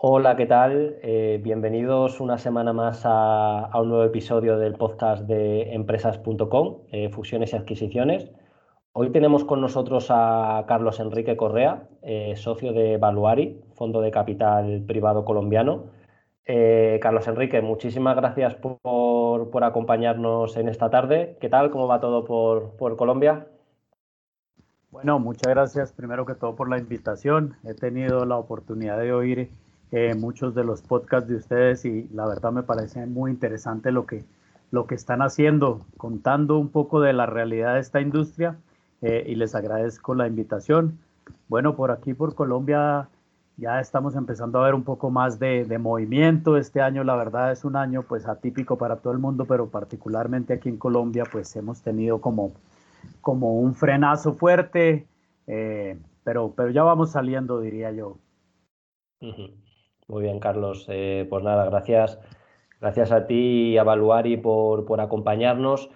Hola, ¿qué tal? Eh, bienvenidos una semana más a, un nuevo episodio del podcast de empresas.com, eh, fusiones y adquisiciones. Hoy tenemos con nosotros a Carlos Enrique Correa, eh, socio de Valuari, fondo de capital privado colombiano. Carlos Enrique, muchísimas gracias por, acompañarnos en esta tarde. ¿Qué tal? ¿Cómo va todo por, por Colombia? Bueno, muchas gracias primero que todo por la invitación. He tenido la oportunidad de oír eh, muchos de los podcasts de ustedes y la verdad me parece muy interesante lo que, lo que están haciendo, contando un poco de la realidad de esta industria eh, y les agradezco la invitación. Bueno, por aquí, por Colombia, ya estamos empezando a ver un poco más de, de, movimiento. Este año, la verdad, es un año pues atípico para todo el mundo, pero particularmente aquí en Colombia, pues hemos tenido como, como un frenazo fuerte, eh, pero, pero ya vamos saliendo, diría yo. Muy bien, Carlos. Eh, pues nada, gracias, gracias a ti y a Valuari por, por acompañarnos.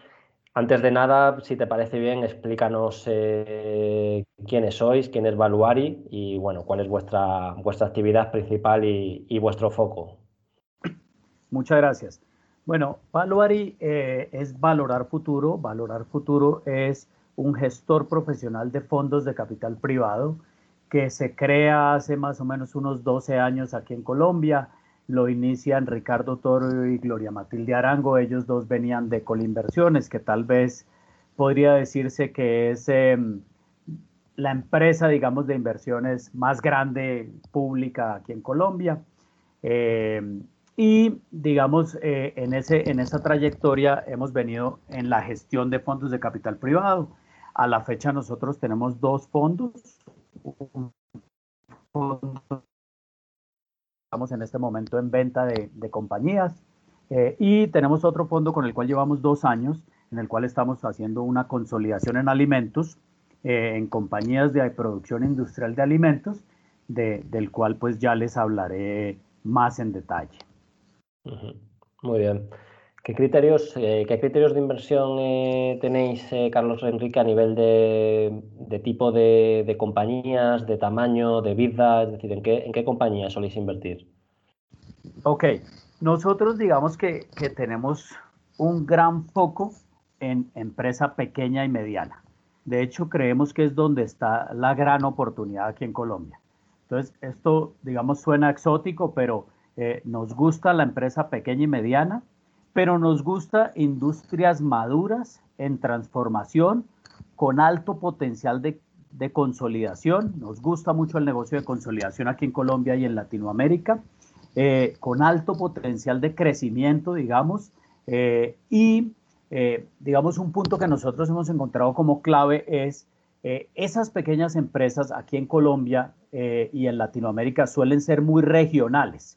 Antes de nada, si te parece bien, explícanos eh, quiénes sois, quién es Valuari y bueno, cuál es vuestra, vuestra actividad principal y, vuestro foco. Muchas gracias. Bueno, Valuari eh, es Valorar Futuro. Valorar Futuro es un gestor profesional de fondos de capital privado que se crea hace más o menos unos 12 años aquí en Colombia. Lo inician Ricardo Toro y Gloria Matilde Arango. Ellos dos venían de Colinversiones, que tal vez podría decirse que es em, la empresa, digamos, de inversiones más grande pública aquí en Colombia. Em, y, digamos, eh, en, ese, en esa trayectoria hemos venido en la gestión de fondos de capital privado. A la fecha nosotros tenemos dos fondos, Estamos en este momento en venta de, compañías eh, y tenemos otro fondo con el cual llevamos dos años, en el cual estamos haciendo una consolidación en alimentos, eh, en compañías de producción industrial de alimentos, del cual pues ya les hablaré más en detalle. Muy bien. ¿Qué criterios, eh, ¿qué criterios de inversión eh, tenéis, eh, Carlos Enrique, a nivel de, tipo de, compañías, de tamaño, de vida? Es decir, ¿en qué, en qué compañías soléis invertir? Ok, nosotros digamos que, que tenemos un gran foco en empresa pequeña y mediana. De hecho, creemos que es donde está la gran oportunidad aquí en Colombia. Entonces, esto, digamos, suena exótico, pero nos gusta la empresa pequeña y mediana pero nos gusta industrias maduras en transformación, con alto potencial de, consolidación. Nos gusta mucho el negocio de consolidación aquí en Colombia y en Latinoamérica, eh, con alto potencial de crecimiento, digamos, eh, y eh, digamos un punto que nosotros hemos encontrado como clave es esas pequeñas empresas aquí en Colombia y en Latinoamérica suelen ser muy regionales.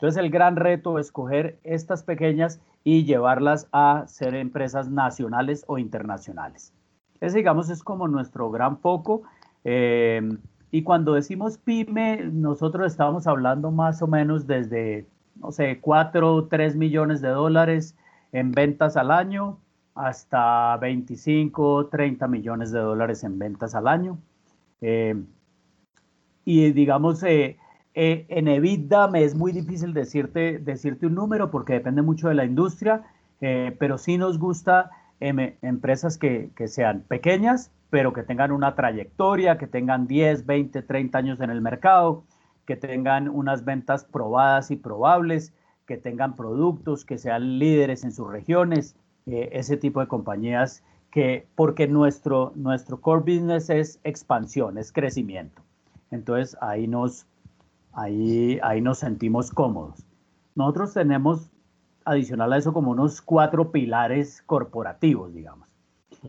Entonces el gran reto es coger estas pequeñas y llevarlas a ser empresas nacionales o internacionales. Ese, digamos, es como nuestro gran foco. Eh, y cuando decimos pyme, nosotros estábamos hablando más o menos desde, no sé, 4 o 3 millones de dólares en ventas al año hasta 25, 30 millones de dólares en ventas al año. Eh, y digamos, eh, eh, en EBITDA me es muy difícil decirte, decirte un número porque depende mucho de la industria, eh, pero sí nos gusta em, empresas que, sean pequeñas, pero que tengan una trayectoria, que tengan 10, 20, 30 años en el mercado, que tengan unas ventas probadas y probables, que tengan productos, que sean líderes en sus regiones, eh, ese tipo de compañías que, porque nuestro, nuestro core business es expansión, es crecimiento. Entonces ahí nos, ahí, ahí nos sentimos cómodos. Nosotros tenemos, adicional a eso, como unos cuatro pilares corporativos, digamos.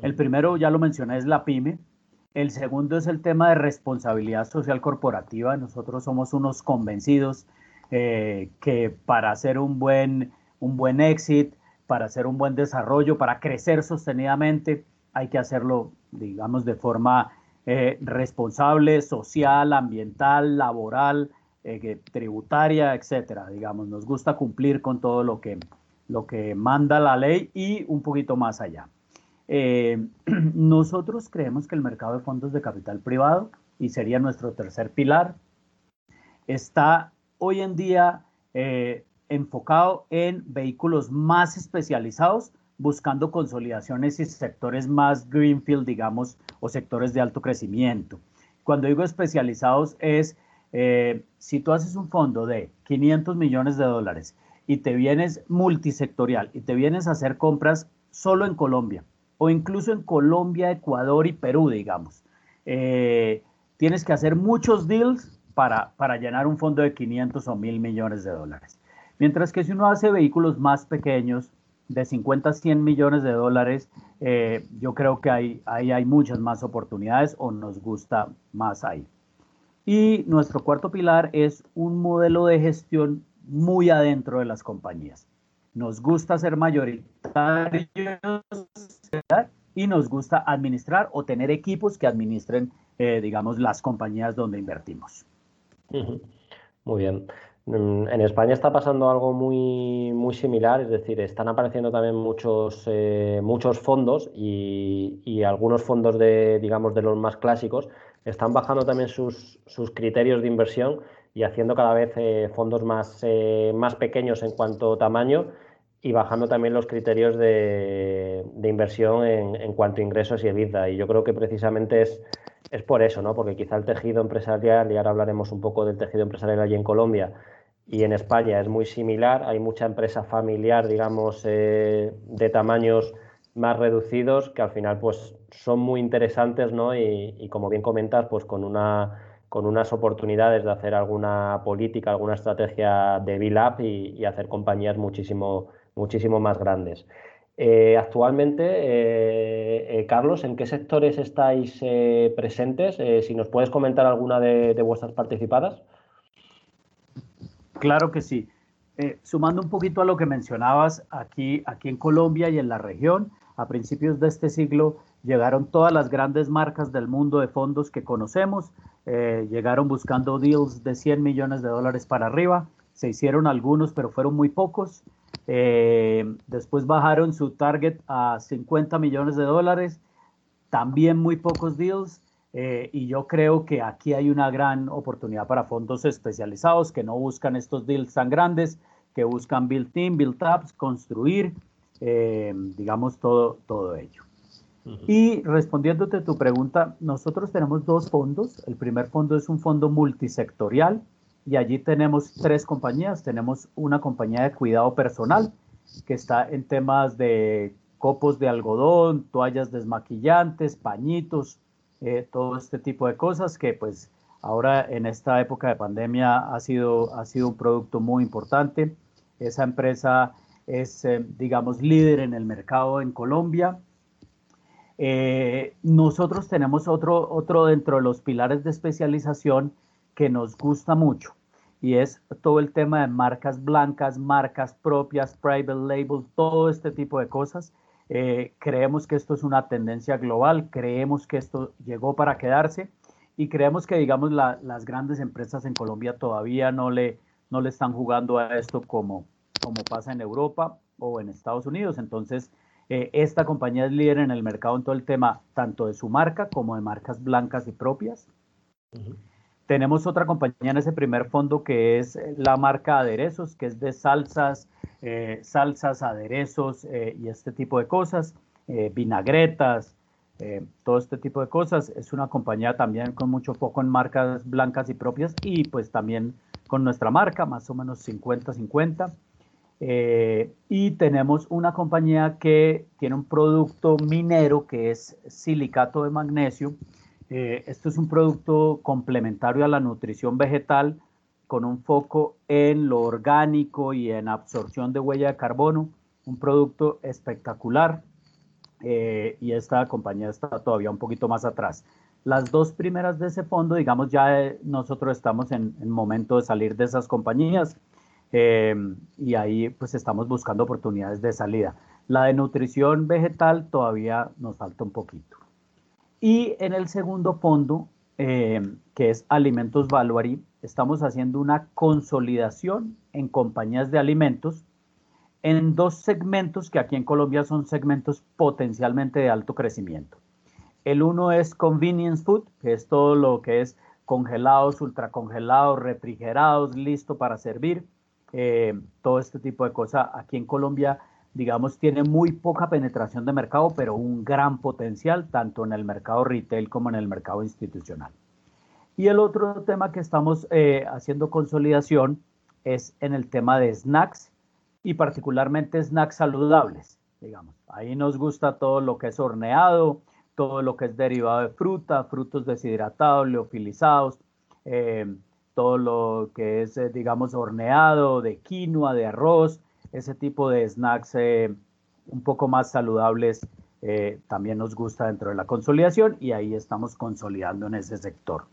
El primero, ya lo mencioné, es la pyme. El segundo es el tema de responsabilidad social corporativa. Nosotros somos unos convencidos eh, que para hacer un buen, un buen exit, para hacer un buen desarrollo, para crecer sostenidamente, hay que hacerlo, digamos, de forma eh, responsable, social, ambiental, laboral, eh, tributaria, etcétera. Digamos, nos gusta cumplir con todo lo que, lo que manda la ley y un poquito más allá. Eh, nosotros creemos que el mercado de fondos de capital privado, y sería nuestro tercer pilar, está hoy en día eh, enfocado en vehículos más especializados, buscando consolidaciones y sectores más greenfield, digamos, o sectores de alto crecimiento. Cuando digo especializados es, eh, si tú haces un fondo de 500 millones de dólares y te vienes multisectorial y te vienes a hacer compras solo en Colombia o incluso en Colombia, Ecuador y Perú, digamos, eh, tienes que hacer muchos deals para, para llenar un fondo de 500 o 1000 millones de dólares. Mientras que si uno hace vehículos más pequeños, de 50 a 100 millones de dólares, eh, yo creo que ahí, hay muchas más oportunidades o nos gusta más ahí. Y nuestro cuarto pilar es un modelo de gestión muy adentro de las compañías. Nos gusta ser mayoritarios y nos administrar administrar o tener equipos que administren, eh, digamos, las compañías donde invertimos. Muy bien. Mm, en España está pasando algo muy, muy similar, es decir, están apareciendo también muchos, eh, muchos fondos y, algunos fondos de, digamos, de los más clásicos están bajando también sus, sus criterios de inversión y haciendo cada vez eh, fondos más, más pequeños en cuanto a tamaño y bajando también los criterios de, inversión en, cuanto a ingresos y EBITDA. Y yo creo que precisamente es, es por eso, ¿no? Porque quizá el tejido empresarial, y ahora hablaremos un poco del tejido empresarial allí en Colombia y en España es muy similar. Hay mucha empresa familiar, digamos, eh, de tamaños más reducidos que al final pues son muy interesantes, ¿no? Y, como bien comentas, pues con una con unas oportunidades de hacer alguna política, alguna estrategia de up y, hacer compañías muchísimo muchísimo más grandes. Eh, actualmente, eh, eh, Carlos, ¿en qué sectores estáis presentes? si nos puedes comentar alguna de, vuestras participadas. Claro que sí. sumando un poquito a lo que mencionabas, aquí, aquí en Colombia y en la región, a principios de este siglo llegaron todas las grandes marcas del mundo de fondos que conocemos, llegaron buscando deals de 100 millones de dólares para arriba, se hicieron algunos, pero fueron muy pocos. Eh, después bajaron su target a 50 millones de dólares, también muy pocos deals. Eh, y yo creo que aquí hay una gran oportunidad para fondos especializados que no buscan estos deals tan grandes, que buscan build team, build ups, construir, eh, digamos, todo, todo ello. Y respondiéndote a tu pregunta, nosotros tenemos dos fondos. El primer fondo es un fondo multisectorial y allí tenemos tres compañías. Tenemos una compañía de cuidado personal que está en temas de copos de algodón, toallas desmaquillantes, pañitos, eh, todo este tipo de cosas que pues ahora en esta época de pandemia ha sido, ha sido un producto muy importante. Esa empresa es, eh, digamos, líder en el mercado en Colombia. Eh, nosotros tenemos otro, otro dentro de los pilares de especialización que nos gusta mucho y es todo el tema de marcas blancas, marcas propias, private label, todo este tipo de cosas. Eh, creemos que esto es una tendencia global, creemos que esto llegó para quedarse y creemos que, digamos, las grandes empresas en Colombia todavía no le, no le están jugando a esto como, como pasa en Europa o en Estados Unidos. Entonces, eh, esta compañía es líder en el mercado en todo el tema, tanto de su marca como de marcas blancas y propias. Tenemos otra compañía en ese primer fondo que es la marca Aderezos, que es de salsas, eh, salsas, aderezos eh, y este tipo de cosas, eh, vinagretas, todo este tipo de cosas. Es una compañía también con mucho foco en marcas blancas y propias y pues también con nuestra marca, más o menos 50-50. Y tenemos una compañía que tiene un producto minero que es silicato de magnesio, eh, esto es un producto complementario a la nutrición vegetal con un foco en lo orgánico y en absorción de huella de carbono. Un producto espectacular eh, y esta compañía está todavía un poquito más atrás. Las dos primeras de ese fondo, digamos, ya eh, nosotros estamos en el momento de salir de esas compañías y ahí pues estamos buscando oportunidades de salida. La de nutrición vegetal todavía nos falta un poquito. Y en el segundo fondo, eh, que es Alimentos Valuary, estamos haciendo una consolidación en compañías de alimentos en dos segmentos que aquí en Colombia son segmentos potencialmente de alto crecimiento. El uno es convenience food, que es todo lo que es congelados, ultracongelados, refrigerados, listo para servir. Eh, todo este tipo de cosas aquí en Colombia, digamos, tiene muy poca penetración de mercado, pero un gran potencial tanto en el mercado retail como en el mercado institucional. Y el otro tema que estamos eh, haciendo consolidación es en el tema de snacks y particularmente snacks saludables, digamos. Ahí nos gusta todo lo que es horneado, todo lo que es derivado de fruta, frutos deshidratados, leofilizados, eh, todo lo que es, eh, digamos, horneado de quinoa, de arroz, ese tipo de snacks eh, un poco más saludables también nos gusta dentro de la consolidación y ahí estamos consolidando en ese sector.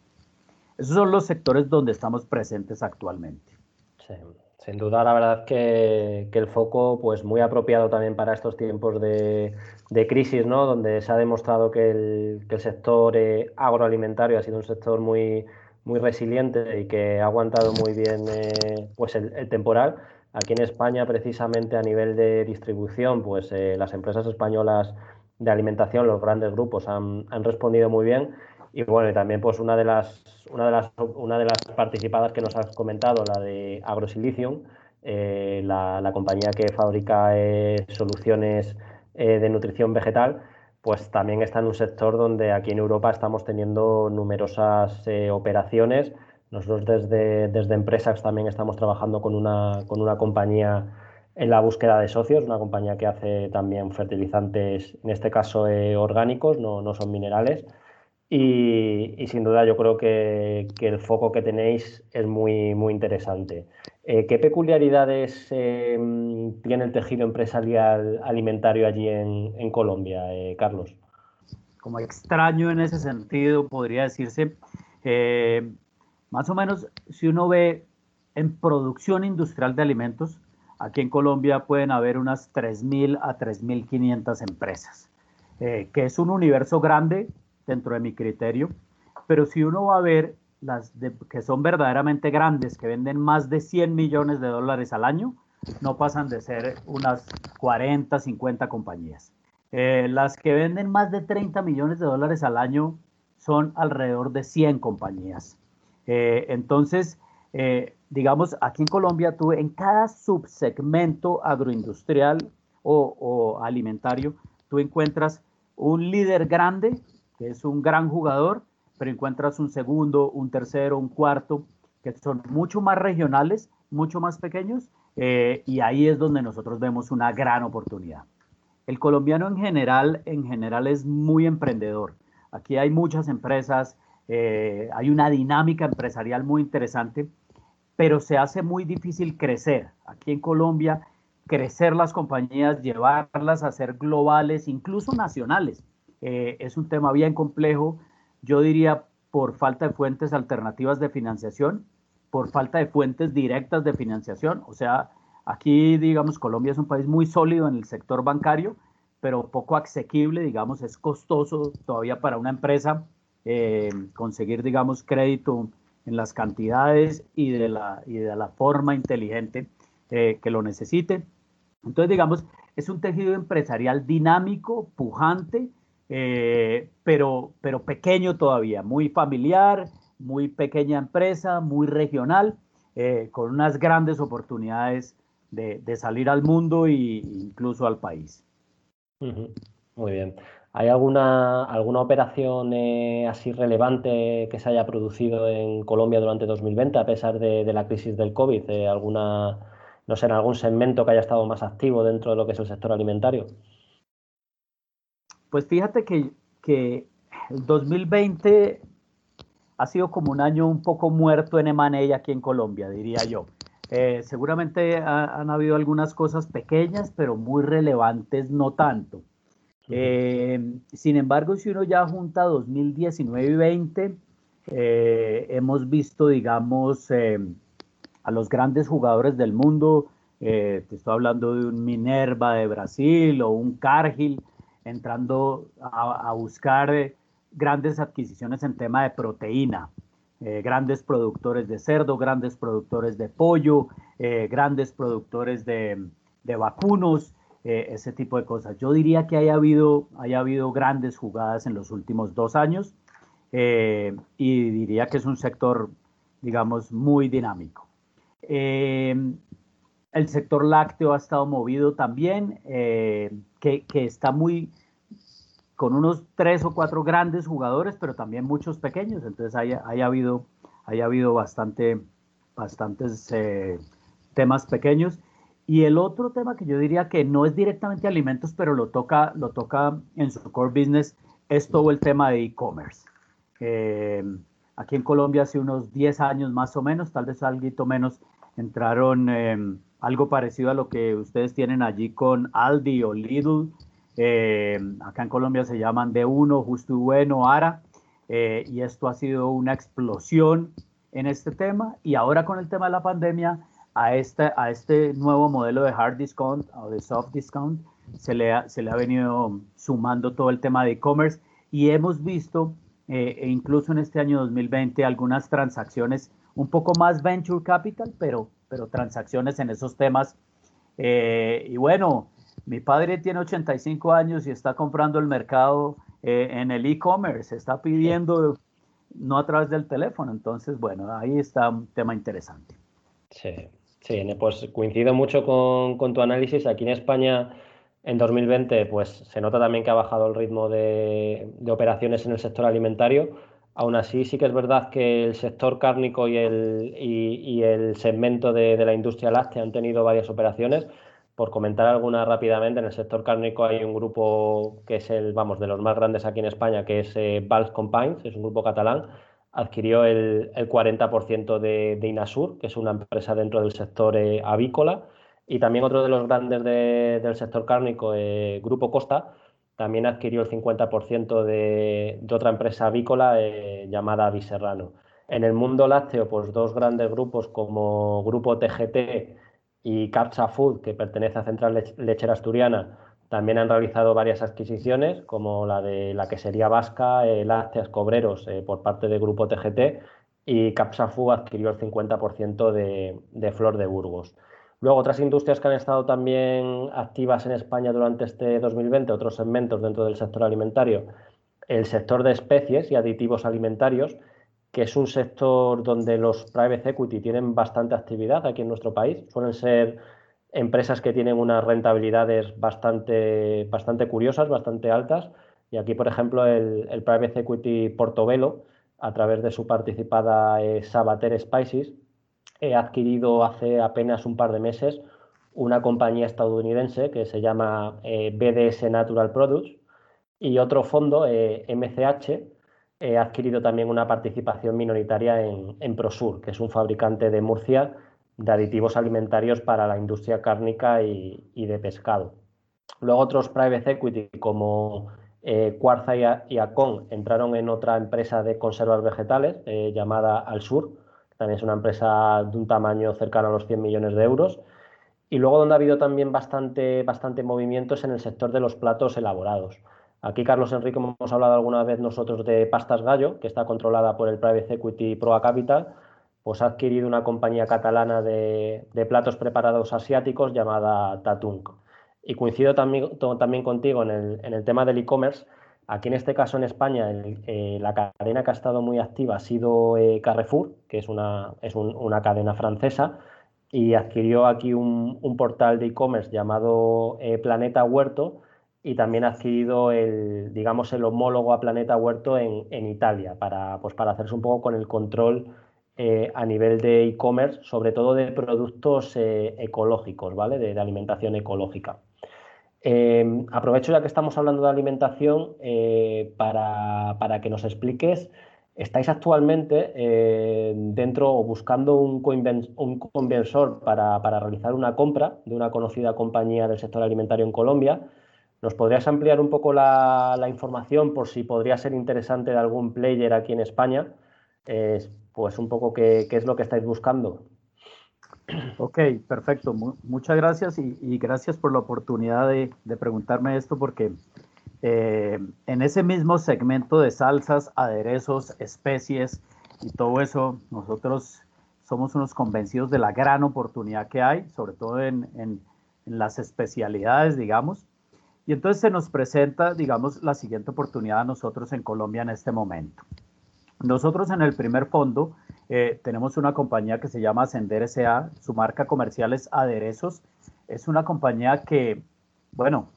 Esos son los sectores donde estamos presentes actualmente. Sí. Sin duda, la verdad que, que, el foco, pues muy apropiado también para estos tiempos de, de crisis, ¿no? Donde se ha demostrado que el, que el sector eh, agroalimentario ha sido un sector muy, muy resiliente y que ha aguantado muy bien eh, pues el, temporal. Aquí en España, precisamente a nivel de distribución, pues eh, las empresas españolas de alimentación, los grandes grupos, han, han respondido muy bien. Y bueno, y también pues una de las una de las una de las participadas que nos has comentado, la de AgroSilicium, eh, la, la, compañía que fabrica eh, soluciones eh, de nutrición vegetal, pues también está en un sector donde aquí en Europa estamos teniendo numerosas operaciones. Nosotros desde, desde Empresas también estamos trabajando con una, con una compañía en la búsqueda de socios, una compañía que hace también fertilizantes, en este caso orgánicos, no, no son minerales. Y, sin duda yo creo que, el foco que tenéis es muy, muy interesante. Eh, ¿Qué peculiaridades em, tiene el tejido empresarial alimentario allí en, Colombia, eh, Carlos? Como extraño en ese sentido, podría decirse, eh, más o menos, si uno ve en producción industrial de alimentos, aquí en Colombia pueden haber unas 3.000 a 3.500 empresas, que es un universo grande dentro de mi criterio, pero si uno va a ver las que son verdaderamente grandes, que venden más de 100 millones de dólares al año, no pasan de ser unas 40, 50 compañías. Eh, las que venden más de 30 millones de dólares al año son alrededor de 100 compañías. Eh, entonces, eh, digamos, aquí en Colombia tú en cada subsegmento agroindustrial o, o alimentario, tú encuentras un líder grande que es un gran jugador, pero encuentras un segundo, un tercero, un cuarto, que son mucho más regionales, mucho más pequeños, eh, y ahí es donde nosotros vemos una gran oportunidad. El colombiano en general, en general es muy emprendedor. Aquí hay muchas empresas, eh, hay una dinámica empresarial muy interesante, pero se hace muy difícil crecer. Aquí en Colombia, crecer las compañías, llevarlas a ser globales, incluso nacionales. Eh, es un tema bien complejo, yo diría por falta de fuentes alternativas de financiación, por falta de fuentes directas de financiación. O sea, aquí, digamos, Colombia es un país muy sólido en el sector bancario, pero poco asequible, digamos, es costoso todavía para una empresa eh, conseguir, digamos, crédito en las cantidades y de la, y de la forma inteligente eh, que lo necesite. Entonces, digamos, es un tejido empresarial dinámico, pujante, eh, pero, pero pequeño todavía, muy familiar, muy pequeña empresa, muy regional, eh, con unas grandes oportunidades de, salir al mundo e incluso al país. Muy bien. ¿Hay alguna, alguna operación eh, así relevante que se haya producido en Colombia durante 2020 a pesar de, de la crisis del COVID? ¿Alguna, no sé, en algún segmento que haya estado más activo dentro de lo que es el sector alimentario? Pues fíjate que, que el 2020 ha sido como un año un poco muerto en M&A aquí en Colombia, diría yo. Eh, seguramente han habido algunas cosas pequeñas, pero muy relevantes, no tanto. Eh, sin embargo, si uno ya junta 2019 y 20, eh, hemos visto, digamos, a los grandes jugadores del mundo, te estoy hablando de un Minerva de Brasil o un Cargill, entrando a, buscar eh, grandes adquisiciones en tema de proteína, eh, grandes productores de cerdo, grandes productores de pollo, eh, grandes productores de, vacunos, ese tipo de cosas. Yo diría que haya habido, haya habido grandes jugadas en los últimos dos años y diría que es un sector, digamos, muy dinámico. Eh, el sector lácteo ha estado movido también, que, que, está muy con unos tres o cuatro grandes jugadores, pero también muchos pequeños. Entonces haya, haya habido, haya habido bastante, bastantes temas pequeños. Y el otro tema que yo diría que no es directamente alimentos, pero lo toca, lo toca en su core business, es todo el tema de e-commerce. Eh, aquí en Colombia hace unos 10 años más o menos, tal vez algo menos, entraron em, algo parecido a lo que ustedes tienen allí con Aldi o Lidl. Em, acá en Colombia se llaman D1, Justo y Bueno, Ara. Eh, y esto ha sido una explosión en este tema. Y ahora con el tema de la pandemia, a este, a este nuevo modelo de hard discount o de soft discount se le ha, se le ha venido sumando todo el tema de e-commerce y hemos visto eh, e incluso en este año 2020 algunas transacciones un poco más venture capital, pero, pero transacciones en esos temas. Eh, y bueno, mi padre tiene 85 años y está comprando el mercado eh, en el e-commerce, está pidiendo no a través del teléfono, entonces bueno, ahí está un tema interesante. Sí, Sí, pues coincido mucho con, tu análisis. Aquí en España, en 2020, pues se nota también que ha bajado el ritmo de, operaciones en el sector alimentario. Aún así, sí que es verdad que el sector cárnico y el, y, el segmento de, la industria láctea han tenido varias operaciones. Por comentar alguna rápidamente, en el sector cárnico hay un grupo que es el, vamos, de los más grandes aquí en España, que es eh, Valls Compines, es un grupo catalán, adquirió el, 40% de, Inasur, que es una empresa dentro del sector eh, avícola, y también otro de los grandes del sector cárnico, eh, Grupo Costa, también adquirió el 50% de, otra empresa avícola eh, llamada Viserrano. En el mundo lácteo, pues dos grandes grupos como Grupo TGT y Capsa Food, que pertenece a Central Lechera Asturiana, también han realizado varias adquisiciones, como la de la que sería Vasca, eh, Lácteas Cobreros eh, por parte del grupo TGT y Capsafu adquirió el 50% de, de, Flor de Burgos. Luego, otras industrias que han estado también activas en España durante este 2020, otros segmentos dentro del sector alimentario, el sector de especies y aditivos alimentarios, que es un sector donde los private equity tienen bastante actividad aquí en nuestro país. Suelen ser empresas que tienen unas rentabilidades bastante, bastante curiosas, bastante altas. Y aquí, por ejemplo, el, el Private Equity Portobello, a través de su participada eh, Sabater Spices, ha adquirido hace apenas un par de meses una compañía estadounidense que se llama eh, BDS Natural Products y otro fondo, MCH, eh, ha adquirido también una participación minoritaria en, Prosur, que es un fabricante de Murcia de aditivos alimentarios para la industria cárnica y, de pescado. Luego otros private equity como eh, Cuarza y, Acon entraron en otra empresa de conservas vegetales llamada Al Sur, también es una empresa de un tamaño cercano a los 100 millones de euros. Y luego donde ha habido también bastante, bastante movimiento es en el sector de los platos elaborados. Aquí, Carlos Enrique, hemos hablado alguna vez nosotros de Pastas Gallo, que está controlada por el Private Equity Proa Capital, pues ha adquirido una compañía catalana de, platos preparados asiáticos llamada Tatung. Y coincido también, también contigo en el, tema del e-commerce. Aquí en este caso en España eh, la cadena que ha estado muy activa ha sido eh, Carrefour, que es una, es una cadena francesa, y adquirió aquí un, portal de e-commerce llamado eh, Planeta Huerto y también ha adquirido el, digamos, el homólogo a Planeta Huerto en, en Italia para, pues, para hacerse un poco con el control a nivel de e-commerce, sobre todo de productos ecológicos, ¿vale? De, alimentación ecológica. Eh, aprovecho ya que estamos hablando de alimentación para, que nos expliques, ¿estáis actualmente dentro o buscando un, conversor para, realizar una compra de una conocida compañía del sector alimentario en Colombia? ¿Nos podrías ampliar un poco la, la información por si podría ser interesante de algún player aquí en España? pues un poco qué, es lo que estáis buscando. Ok, perfecto. muchas gracias y, gracias por la oportunidad de, preguntarme esto porque eh, en ese mismo segmento de salsas, aderezos, especies y todo eso, nosotros somos unos convencidos de la gran oportunidad que hay, sobre todo en, en las especialidades, digamos. Y entonces se nos presenta, digamos, la siguiente oportunidad a nosotros en Colombia en este momento. Nosotros en el primer fondo eh, tenemos una compañía que se llama Ascender S.A., su marca comercial es Aderezos. Es una compañía que, bueno,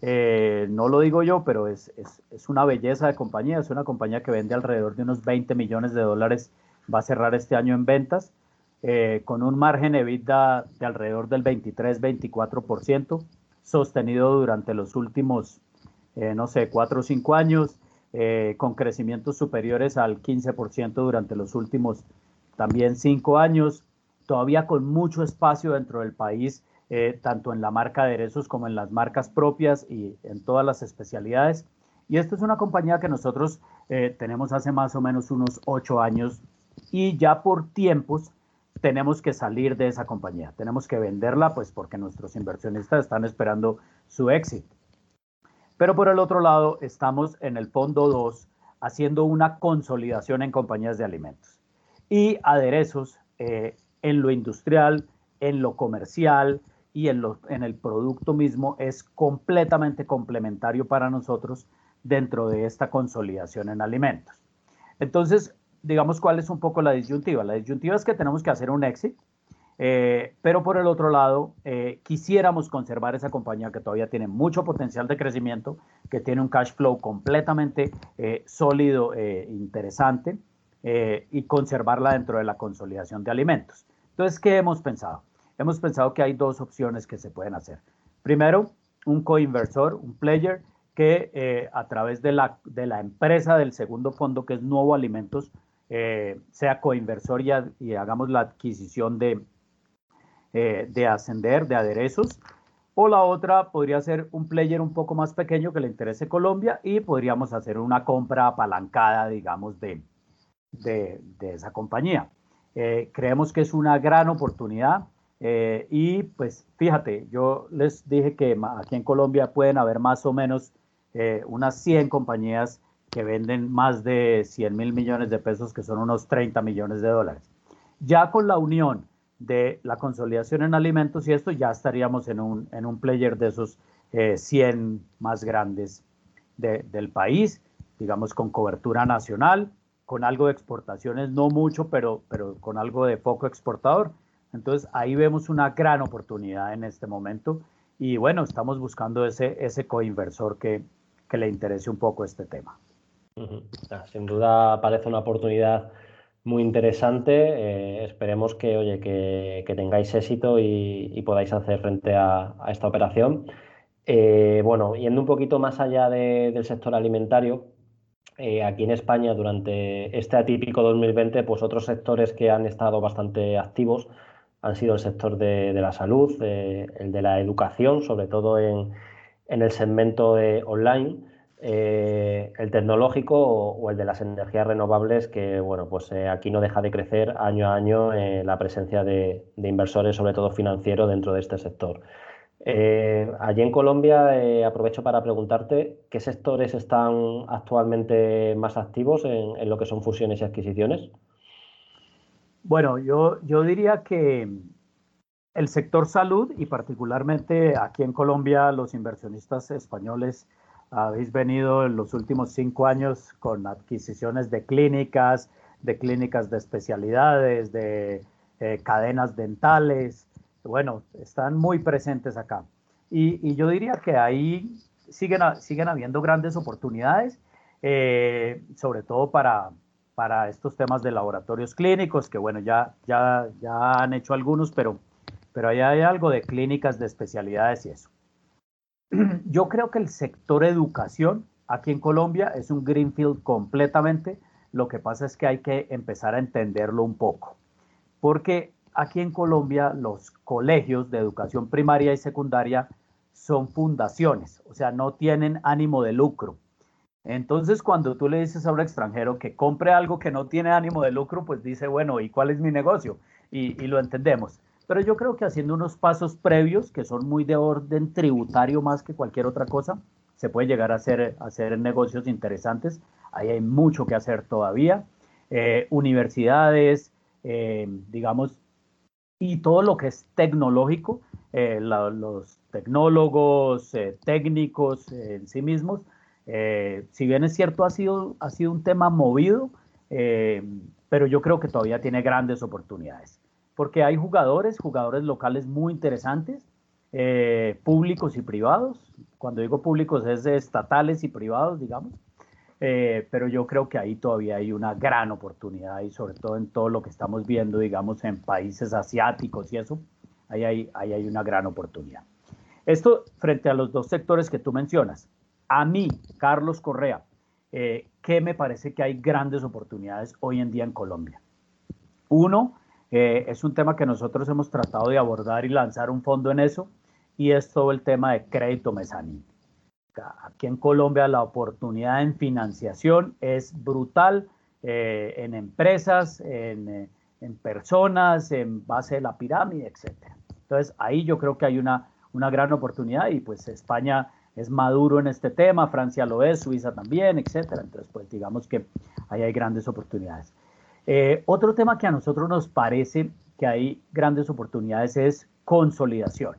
eh, no lo digo yo, pero es, es, una belleza de compañía. Es una compañía que vende alrededor de unos 20 millones de dólares. Va a cerrar este año en ventas, eh, con un margen EBITDA de alrededor del 23-24%, sostenido durante los últimos, no sé, 4 o 5 años. Eh, con crecimientos superiores al 15% durante los últimos también cinco años, todavía con mucho espacio dentro del país, eh, tanto en la marca de aderezos como en las marcas propias y en todas las especialidades. Y esta es una compañía que nosotros eh, tenemos hace más o menos unos ocho años y ya por tiempos tenemos que salir de esa compañía, tenemos que venderla pues porque nuestros inversionistas están esperando su éxito. Pero por el otro lado, estamos en el fondo 2 haciendo una consolidación en compañías de alimentos y aderezos eh, en lo industrial, en lo comercial y en, lo, en el producto mismo es completamente complementario para nosotros dentro de esta consolidación en alimentos. Entonces, digamos cuál es un poco la disyuntiva. La disyuntiva es que tenemos que hacer un exit eh, pero por el otro lado, eh, quisiéramos conservar esa compañía que todavía tiene mucho potencial de crecimiento, que tiene un cash flow completamente eh, sólido, interesante, y conservarla dentro de la consolidación de alimentos. Entonces, ¿qué hemos pensado? Hemos pensado que hay dos opciones que se pueden hacer. Primero, un coinversor, un player que a través de la, de la empresa del segundo fondo, que es Nuevo Alimentos, sea coinversor y hagamos la adquisición de, eh, de ascender, de aderezos. O la otra podría ser un player un poco más pequeño que le interese Colombia y podríamos hacer una compra apalancada, digamos, de, de, esa compañía. Eh, creemos que es una gran oportunidad eh, y pues fíjate, yo les dije que aquí en Colombia pueden haber más o menos unas 100 compañías que venden más de 100 mil millones de pesos, que son unos 30 millones de dólares. Ya con la unión de la consolidación en alimentos y esto ya estaríamos en un, en un player de esos 100 eh, más grandes del país, digamos con cobertura nacional, con algo de exportaciones, no mucho, pero, pero con algo de foco exportador. Entonces ahí vemos una gran oportunidad en este momento y bueno, estamos buscando ese, ese coinversor que, que le interese un poco este tema. Ah, sin duda parece una oportunidad muy interesante. Eh, esperemos que, oye, que, tengáis éxito y, podáis hacer frente a, esta operación. Eh, bueno, yendo un poquito más allá del sector alimentario, eh, aquí en España durante este atípico 2020, pues otros sectores que han estado bastante activos han sido el sector de, la salud, el de la educación, sobre todo en, en el segmento online. Eh, el tecnológico o, el de las energías renovables, que bueno, pues eh, aquí no deja de crecer año a año eh, la presencia de, inversores, sobre todo financieros, dentro de este sector. allí en Colombia, aprovecho para preguntarte qué sectores están actualmente más activos en, en, lo que son fusiones y adquisiciones. Bueno, yo, yo diría que el sector salud y particularmente aquí en Colombia los inversionistas españoles habéis venido en los últimos cinco años con adquisiciones de clínicas, de clínicas de especialidades, de eh, cadenas dentales. Bueno, están muy presentes acá. Y, yo diría que ahí siguen, siguen habiendo grandes oportunidades, eh, sobre todo para, para estos temas de laboratorios clínicos, que bueno, ya, ya, ya han hecho algunos, pero, pero ahí hay algo de clínicas de especialidades y eso. yo creo que el sector educación aquí en Colombia es un greenfield completamente. Lo que pasa es que hay que empezar a entenderlo un poco. Porque aquí en Colombia los colegios de educación primaria y secundaria son fundaciones, o sea, no tienen ánimo de lucro. Entonces, cuando tú le dices a un extranjero que compre algo que no tiene ánimo de lucro, pues dice, bueno, ¿y cuál es mi negocio? Y, y lo entendemos. Pero yo creo que haciendo unos pasos previos, que son muy de orden tributario más que cualquier otra cosa, se puede llegar a hacer, hacer negocios interesantes. Ahí hay mucho que hacer todavía. Eh, universidades, eh, digamos, y todo lo que es tecnológico, eh, los tecnólogos, técnicos en sí mismos, si bien es cierto, ha sido, ha sido un tema movido, pero yo creo que todavía tiene grandes oportunidades, porque hay jugadores, jugadores locales muy interesantes, eh, públicos y privados. Cuando digo públicos es de estatales y privados, digamos. Eh, pero yo creo que ahí todavía hay una gran oportunidad y sobre todo en todo lo que estamos viendo, digamos, en países asiáticos y eso, ahí hay, ahí hay una gran oportunidad. Esto frente a los dos sectores que tú mencionas. A mí, Carlos Correa, eh, ¿qué me parece que hay grandes oportunidades hoy en día en Colombia? Uno, es un tema que nosotros hemos tratado de abordar y lanzar un fondo en eso, y es todo el tema de crédito mezanín. Aquí en Colombia la oportunidad en financiación es brutal eh, en empresas, eh, en, personas, en base de la pirámide, etc. Entonces ahí yo creo que hay una, una gran oportunidad y pues España es maduro en este tema, Francia lo es, Suiza también, etc. Entonces pues digamos que ahí hay grandes oportunidades. Eh, otro tema que a nosotros nos parece que hay grandes oportunidades es consolidación.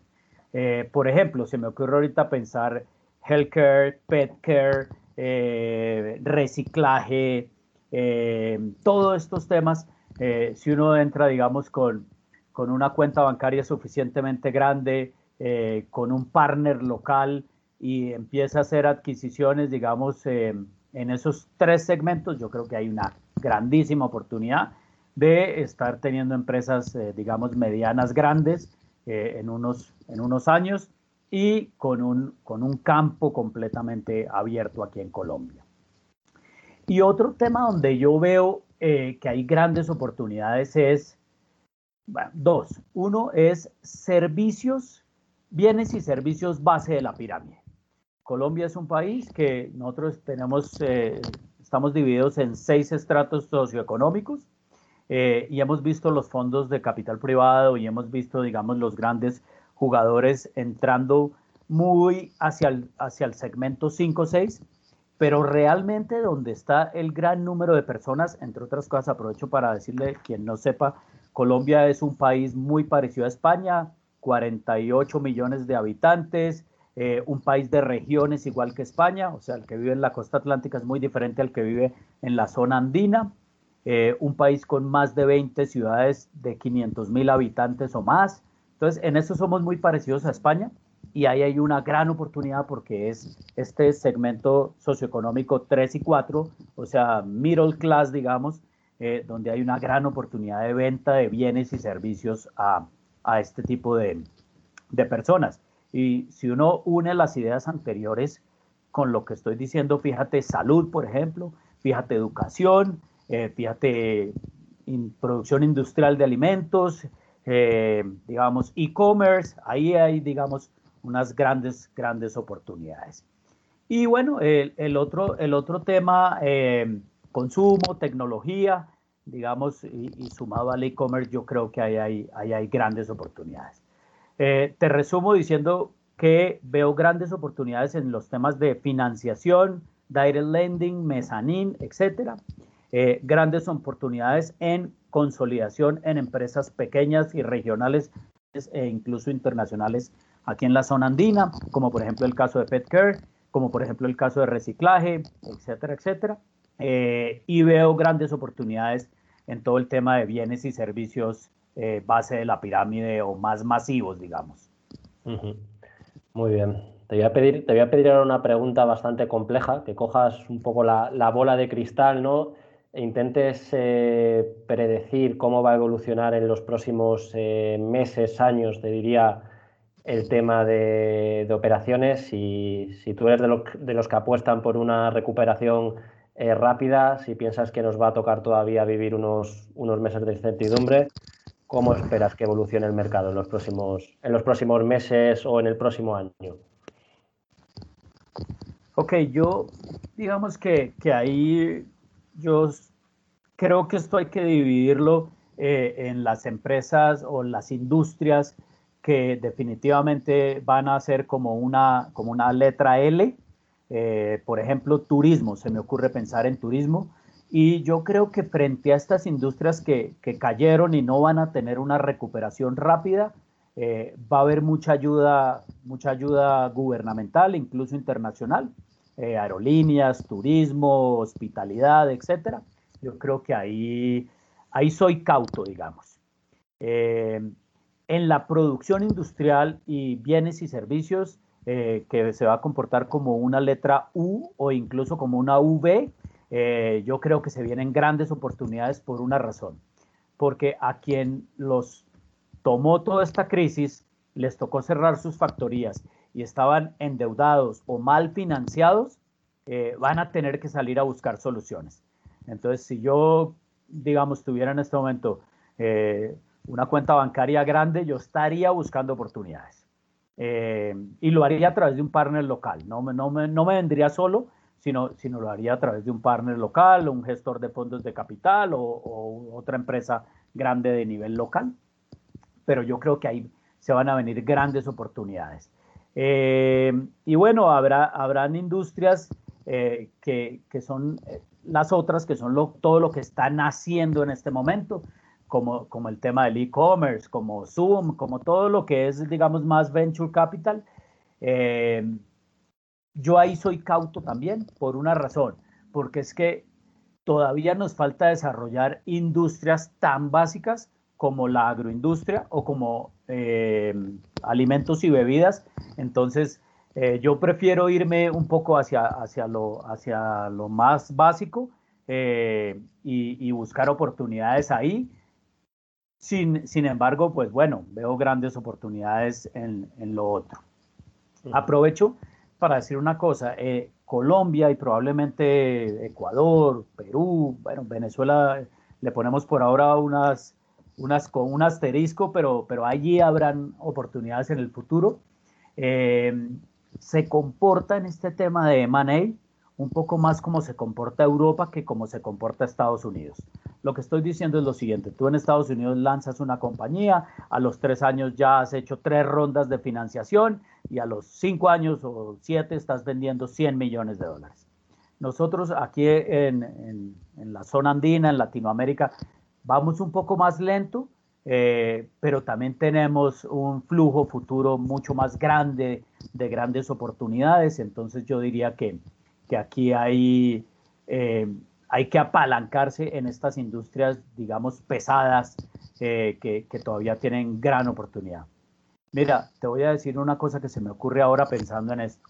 Eh, por ejemplo, se me ocurre ahorita pensar healthcare, pet care, eh, reciclaje, eh, todos estos temas. si uno entra, digamos, con, con, una cuenta bancaria suficientemente grande, con un partner local y empieza a hacer adquisiciones, digamos, en esos tres segmentos, yo creo que hay una grandísima oportunidad de estar teniendo empresas, digamos, medianas grandes eh, en, unos, en unos años y con un, con un campo completamente abierto aquí en Colombia. Y otro tema donde yo veo eh, que hay grandes oportunidades es, dos. Uno es servicios, bienes y servicios base de la pirámide. Colombia es un país que nosotros tenemos, eh, estamos divididos en seis estratos socioeconómicos eh, y hemos visto los fondos de capital privado y hemos visto, digamos, los grandes jugadores entrando muy hacia el, hacia el segmento 5-6, pero realmente donde está el gran número de personas, entre otras cosas, aprovecho para decirle, quien no sepa, Colombia es un país muy parecido a España, 48 millones de habitantes, eh, un país de regiones igual que España, o sea, el que vive en la costa atlántica es muy diferente al que vive en la zona andina. Eh, un país con más de 20 ciudades de 500 mil habitantes o más. Entonces, en eso somos muy parecidos a España y ahí hay una gran oportunidad porque es este segmento socioeconómico 3 y 4, o sea, middle class, digamos, eh, donde hay una gran oportunidad de venta de bienes y servicios a, a este tipo de, de personas. Y si uno une las ideas anteriores con lo que estoy diciendo, fíjate salud, por ejemplo, fíjate educación, eh, fíjate, producción industrial de alimentos, eh, digamos, e-commerce, ahí hay, digamos, unas grandes, grandes oportunidades. Y bueno, el, otro, el otro tema, eh, consumo, tecnología, digamos, y, sumado al e-commerce, yo creo que ahí hay, ahí hay grandes oportunidades. Te resumo diciendo que veo grandes oportunidades en los temas de financiación, direct lending, mezzanine, etcétera. Eh, grandes oportunidades en consolidación en empresas pequeñas y regionales e incluso internacionales aquí en la zona andina, como por ejemplo el caso de PetCare, como por ejemplo el caso de reciclaje, etcétera, etcétera. Eh, y veo grandes oportunidades en todo el tema de bienes y servicios eh, base de la pirámide o más masivos, digamos. Muy bien. Te voy, a pedir, te voy a pedir ahora una pregunta bastante compleja, que cojas un poco la, la bola de cristal, ¿no? E intentes eh, predecir cómo va a evolucionar en los próximos eh, meses, años, te diría, el tema de, operaciones. Si tú eres de, los que apuestan por una recuperación rápida, si piensas que nos va a tocar todavía vivir unos, unos meses de incertidumbre, ¿cómo esperas que evolucione el mercado en los próximos, en los próximos meses o en el próximo año? Ok, yo digamos que, que ahí yo creo que esto hay que dividirlo eh, en las empresas o las industrias que definitivamente van a ser como una, como una letra L. Eh, por ejemplo, turismo, se me ocurre pensar en turismo. Y yo creo que frente a estas industrias que, que cayeron y no van a tener una recuperación rápida, eh, va a haber mucha ayuda, mucha ayuda gubernamental, incluso internacional. Eh, aerolíneas, turismo, hospitalidad, etcétera. Yo creo que ahí, ahí soy cauto, digamos. Eh, en la producción industrial y bienes y servicios, eh, que se va a comportar como una letra U o incluso como una V, eh, yo creo que se vienen grandes oportunidades por una razón, porque a quien los tomó toda esta crisis les tocó cerrar sus factorías y estaban endeudados o mal financiados, eh, van a tener que salir a buscar soluciones. Entonces, si yo, digamos, tuviera en este momento una cuenta bancaria grande, yo estaría buscando oportunidades. Eh, y lo haría a través de un partner local. No me vendría solo, sino, sino lo haría a través de un partner local, un gestor de fondos de capital o, otra empresa grande de nivel local. Pero yo creo que ahí se van a venir grandes oportunidades. Eh, y bueno, habrá, habrán industrias eh, que, que, son las otras, que son lo, todo lo que están haciendo en este momento como, como el tema del e-commerce, como Zoom, como todo lo que es, digamos, más venture capital. Eh, yo ahí soy cauto también por una razón, porque es que todavía nos falta desarrollar industrias tan básicas como la agroindustria o como eh, alimentos y bebidas. Entonces, eh, yo prefiero irme un poco hacia, hacia, lo, hacia lo más básico y, y, buscar oportunidades ahí sin, sin embargo, pues bueno, veo grandes oportunidades en, en lo otro. Aprovecho para decir una cosa, eh, Colombia y probablemente Ecuador, Perú, bueno, Venezuela le ponemos por ahora unas, con un asterisco, pero, allí habrán oportunidades en el futuro. Eh, se comporta en este tema de M&A un poco más como se comporta Europa que como se comporta Estados Unidos. Lo que estoy diciendo es lo siguiente, tú en Estados Unidos lanzas una compañía, a los tres años ya has hecho tres rondas de financiación y a los cinco años o siete estás vendiendo 100 millones de dólares. Nosotros aquí en, la zona andina, en Latinoamérica, vamos un poco más lento, eh, pero también tenemos un flujo futuro mucho más grande de grandes oportunidades, entonces yo diría que que aquí hay, eh, hay que apalancarse en estas industrias, digamos, pesadas eh, que, que, todavía tienen gran oportunidad. Mira, te voy a decir una cosa que se me ocurre ahora pensando en esto.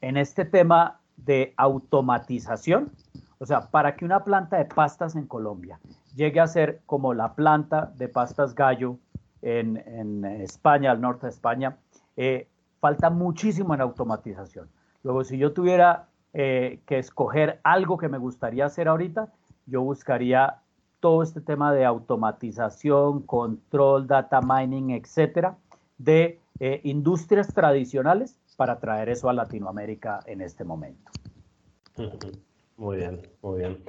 En este tema de automatización, o sea, para que una planta de pastas en Colombia llegue a ser como la planta de pastas gallo en, en España, al norte de España, eh, falta muchísimo en automatización. Luego, si yo tuviera eh, que escoger algo que me gustaría hacer ahorita, yo buscaría todo este tema de automatización, control, data mining, etcétera, de eh, industrias tradicionales para traer eso a Latinoamérica en este momento. Muy bien, muy bien.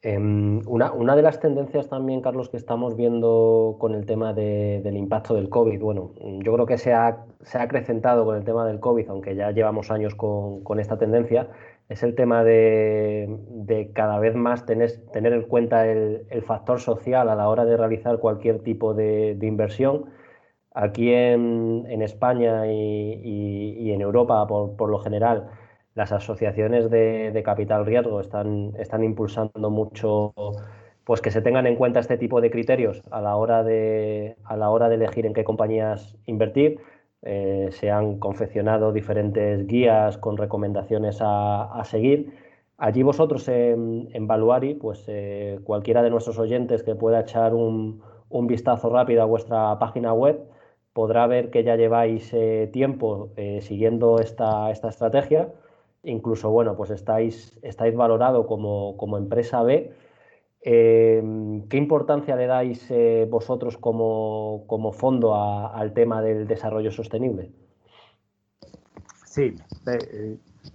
Em, una, una, de las tendencias también, Carlos, que estamos viendo con el tema del impacto del COVID, bueno, yo creo que se ha, se ha acrecentado con el tema del COVID, aunque ya llevamos años con, con esta tendencia, es el tema de, de cada vez más tener, tener en cuenta el, factor social a la hora de realizar cualquier tipo de, inversión. Aquí en, España y, y, en Europa, por, por lo general, las asociaciones de, capital riesgo están, impulsando mucho pues que se tengan en cuenta este tipo de criterios a la hora de, a la hora de elegir en qué compañías invertir. Eh, se han confeccionado diferentes guías con recomendaciones a, seguir. Allí vosotros en, Valuari, pues eh, cualquiera de nuestros oyentes que pueda echar un, un, vistazo rápido a vuestra página web podrá ver que ya lleváis eh, tiempo siguiendo esta, esta estrategia incluso, bueno, pues estáis, estáis valorado como, como empresa B. Eh, ¿Qué importancia le dais eh, vosotros como, como fondo al tema del desarrollo sostenible? Sí,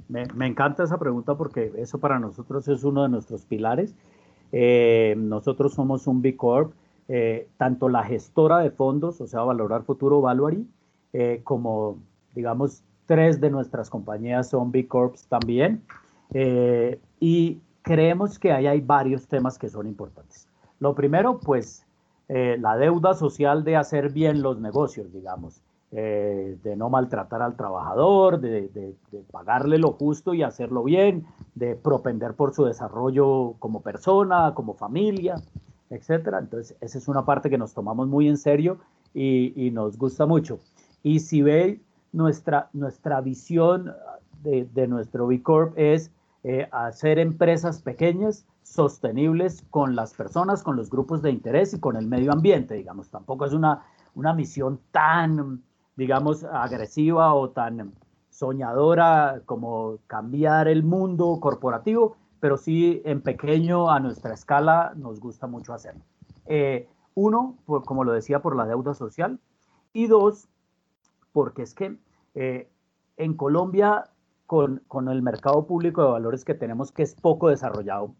me, me, encanta esa pregunta porque eso para nosotros es uno de nuestros pilares. Eh, nosotros somos un B Corp, tanto la gestora de fondos, o sea, Valorar Futuro Valuary, como, digamos, Tres de nuestras compañías son B Corps también. Eh, y creemos que ahí hay varios temas que son importantes. Lo primero, pues, eh, la deuda social de hacer bien los negocios, digamos, eh, de no maltratar al trabajador, de, de, de, pagarle lo justo y hacerlo bien, de propender por su desarrollo como persona, como familia, etcétera. Entonces, esa es una parte que nos tomamos muy en serio y, nos gusta mucho. Y si veis, nuestra, nuestra visión de, nuestro B Corp es eh, hacer empresas pequeñas, sostenibles con las personas, con los grupos de interés y con el medio ambiente, digamos. Tampoco es una, una misión tan, digamos, agresiva o tan soñadora como cambiar el mundo corporativo, pero sí en pequeño a nuestra escala nos gusta mucho hacerlo. Eh, uno, por, como lo decía, por la deuda social y dos, porque es que eh, en Colombia, con, con, el mercado público de valores que tenemos, que es poco desarrollado,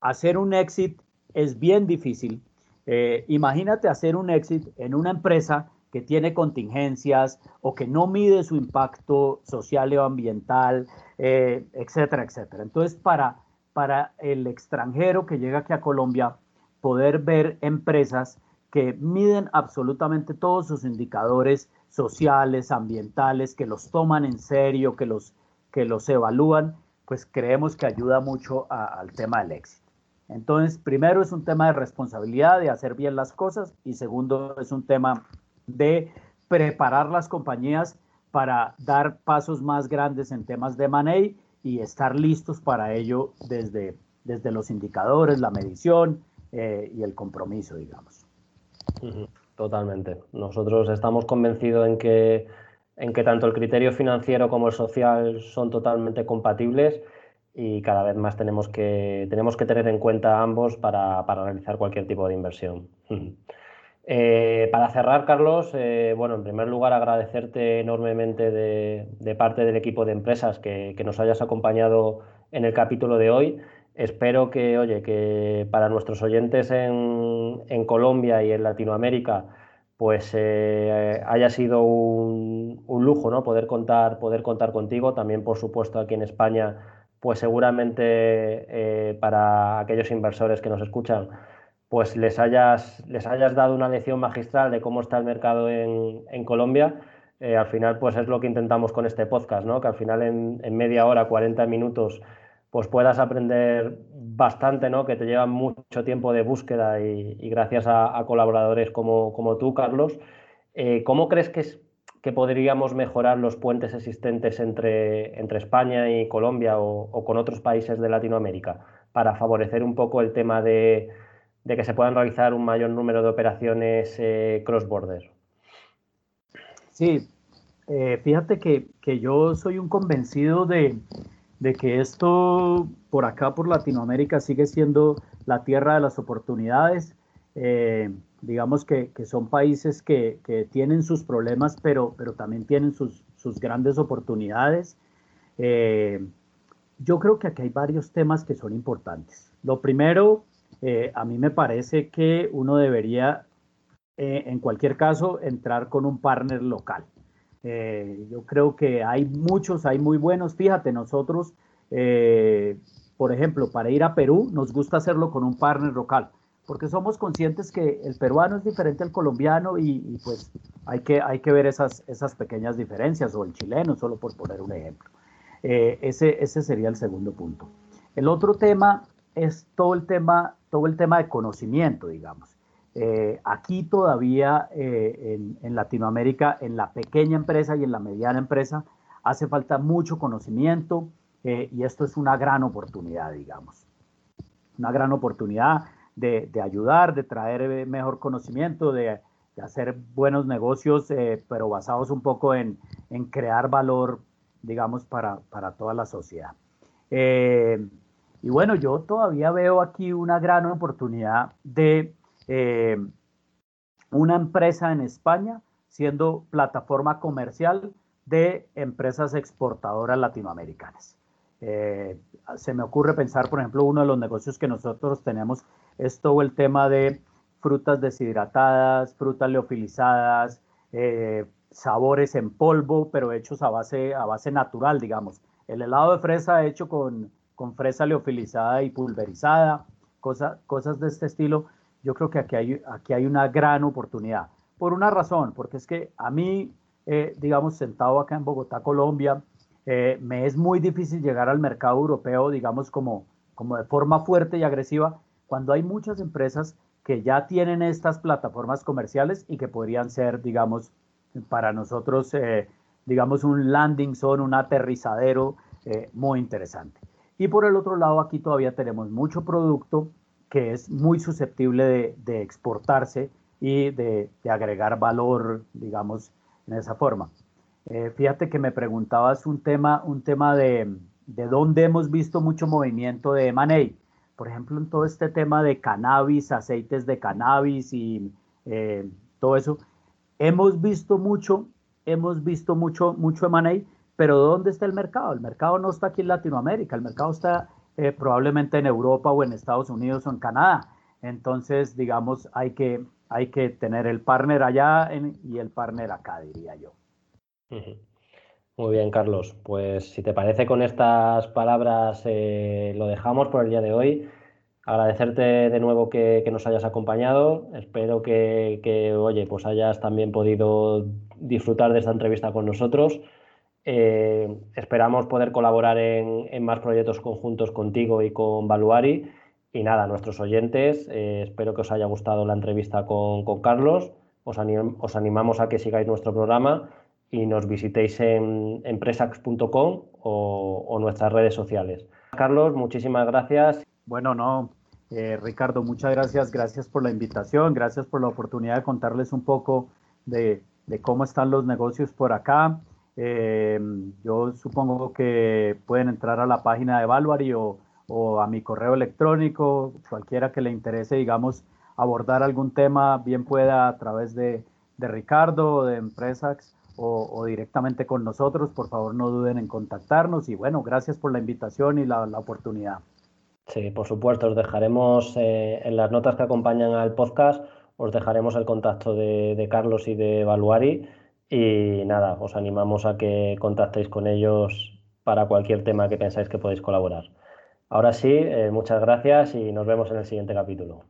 hacer un exit es bien difícil. Eh, imagínate hacer un exit en una empresa que tiene contingencias o que no mide su impacto social o ambiental, eh, etcétera, etcétera. Entonces, para, para el extranjero que llega aquí a Colombia, poder ver empresas que miden absolutamente todos sus indicadores sociales, ambientales, que los toman en serio, que los, que los evalúan, pues creemos que ayuda mucho al tema del éxito. Entonces, primero es un tema de responsabilidad, de hacer bien las cosas, y segundo es un tema de preparar las compañías para dar pasos más grandes en temas de money y estar listos para ello desde, desde los indicadores, la medición eh, y el compromiso, digamos. Totalmente. Nosotros estamos convencidos en que, en que tanto el criterio financiero como el social son totalmente compatibles y cada vez más tenemos que, tenemos que tener en cuenta ambos para, para realizar cualquier tipo de inversión. Eh, para cerrar, Carlos, eh, bueno, en primer lugar agradecerte enormemente de, parte del equipo de empresas que, nos hayas acompañado en el capítulo de hoy. Espero que, oye, que para nuestros oyentes en, Colombia y en Latinoamérica, pues eh, haya sido un, lujo, ¿no? Poder contar, poder contar contigo. También, por supuesto, aquí en España, pues seguramente para aquellos inversores que nos escuchan pues les hayas, les hayas dado una lección magistral de cómo está el mercado en, Colombia. Eh, al final, pues es lo que intentamos con este podcast, ¿no? Que al final en, media hora, 40 minutos, pues puedas aprender bastante, ¿no? Que te lleva mucho tiempo de búsqueda y, gracias a, colaboradores como, tú, Carlos. Eh, ¿Cómo crees que, es, que podríamos mejorar los puentes existentes entre, entre España y Colombia o con otros países de Latinoamérica para favorecer un poco el tema de de que se puedan realizar un mayor número de operaciones eh, cross-border. Sí, eh, fíjate que, yo soy un convencido de, que esto por acá, por Latinoamérica, sigue siendo la tierra de las oportunidades. Eh, digamos que, son países que, tienen sus problemas, pero, pero también tienen sus, sus grandes oportunidades. yo creo que aquí hay varios temas que son importantes. Lo primero eh, a mí me parece que uno debería, eh, en cualquier caso, entrar con un partner local. Eh, yo creo que hay muchos, hay muy buenos. Fíjate, nosotros, por ejemplo, para ir a Perú, nos gusta hacerlo con un partner local, porque somos conscientes que el peruano es diferente al colombiano y, pues hay que, hay que ver esas, esas pequeñas diferencias, o el chileno, solo por poner un ejemplo. ese, ese sería el segundo punto. El otro tema es todo el tema todo el tema de conocimiento, digamos. Eh, aquí todavía eh, en, Latinoamérica, en la pequeña empresa y en la mediana empresa, hace falta mucho conocimiento eh, y esto es una gran oportunidad, digamos. Una gran oportunidad de, ayudar, de traer mejor conocimiento, de, hacer buenos negocios, pero basados un poco en, crear valor, digamos, para, para toda la sociedad. Y bueno, yo todavía veo aquí una gran oportunidad de eh, una empresa en España siendo plataforma comercial de empresas exportadoras latinoamericanas. Eh, se me ocurre pensar, por ejemplo, uno de los negocios que nosotros tenemos es todo el tema de frutas deshidratadas, frutas leofilizadas, eh, sabores en polvo, pero hechos a base, a base natural, digamos. El helado de fresa hecho con con fresa leofilizada y pulverizada, cosas de este estilo, yo creo que aquí hay, aquí hay una gran oportunidad. Por una razón, porque es que a mí, eh, digamos, sentado acá en Bogotá, Colombia, eh, me es muy difícil llegar al mercado europeo, digamos, como, como de forma fuerte y agresiva, cuando hay muchas empresas que ya tienen estas plataformas comerciales y que podrían ser, digamos, para nosotros, eh, digamos, un landing zone, un aterrizadero muy interesante. Y por el otro lado, aquí todavía tenemos mucho producto que es muy susceptible de, exportarse y de, agregar valor, digamos, en esa forma. Eh, fíjate que me preguntabas un tema, un tema de, de dónde hemos visto mucho movimiento de M&A por ejemplo, en todo este tema de cannabis, aceites de cannabis y eh, todo eso, hemos visto mucho, hemos visto mucho, mucho M&A, pero ¿dónde está el mercado? El mercado no está aquí en Latinoamérica, el mercado está eh, probablemente en Europa o en Estados Unidos o en Canadá. Entonces, digamos, hay que, hay que tener el partner allá y el partner acá, diría yo. Muy bien, Carlos. Pues si te parece con estas palabras eh, lo dejamos por el día de hoy. Agradecerte de nuevo que, nos hayas acompañado. Espero que, oye, pues hayas también podido disfrutar de esta entrevista con nosotros. Eh, esperamos poder colaborar en, más proyectos conjuntos contigo y con Valuari. Y nada, nuestros oyentes, eh, espero que os haya gustado la entrevista con, Carlos. Os, os animamos a que sigáis nuestro programa y nos visitéis en empresax.com o, nuestras redes sociales. Carlos, muchísimas gracias. Bueno, no, eh, Ricardo, muchas gracias. Gracias por la invitación, gracias por la oportunidad de contarles un poco de, cómo están los negocios por acá. Eh, yo supongo que pueden entrar a la página de Valuary o, a mi correo electrónico, cualquiera que le interese, digamos, abordar algún tema, bien pueda a través de, de Ricardo de Empresax o, directamente con nosotros, por favor no duden en contactarnos y bueno, gracias por la invitación y la, oportunidad. Sí, por supuesto, os dejaremos eh, en las notas que acompañan al podcast, os dejaremos el contacto de, Carlos y de Valuari y nada, os animamos a que contactéis con ellos para cualquier tema que pensáis que podéis colaborar. Ahora sí, eh, muchas gracias y nos vemos en el siguiente capítulo.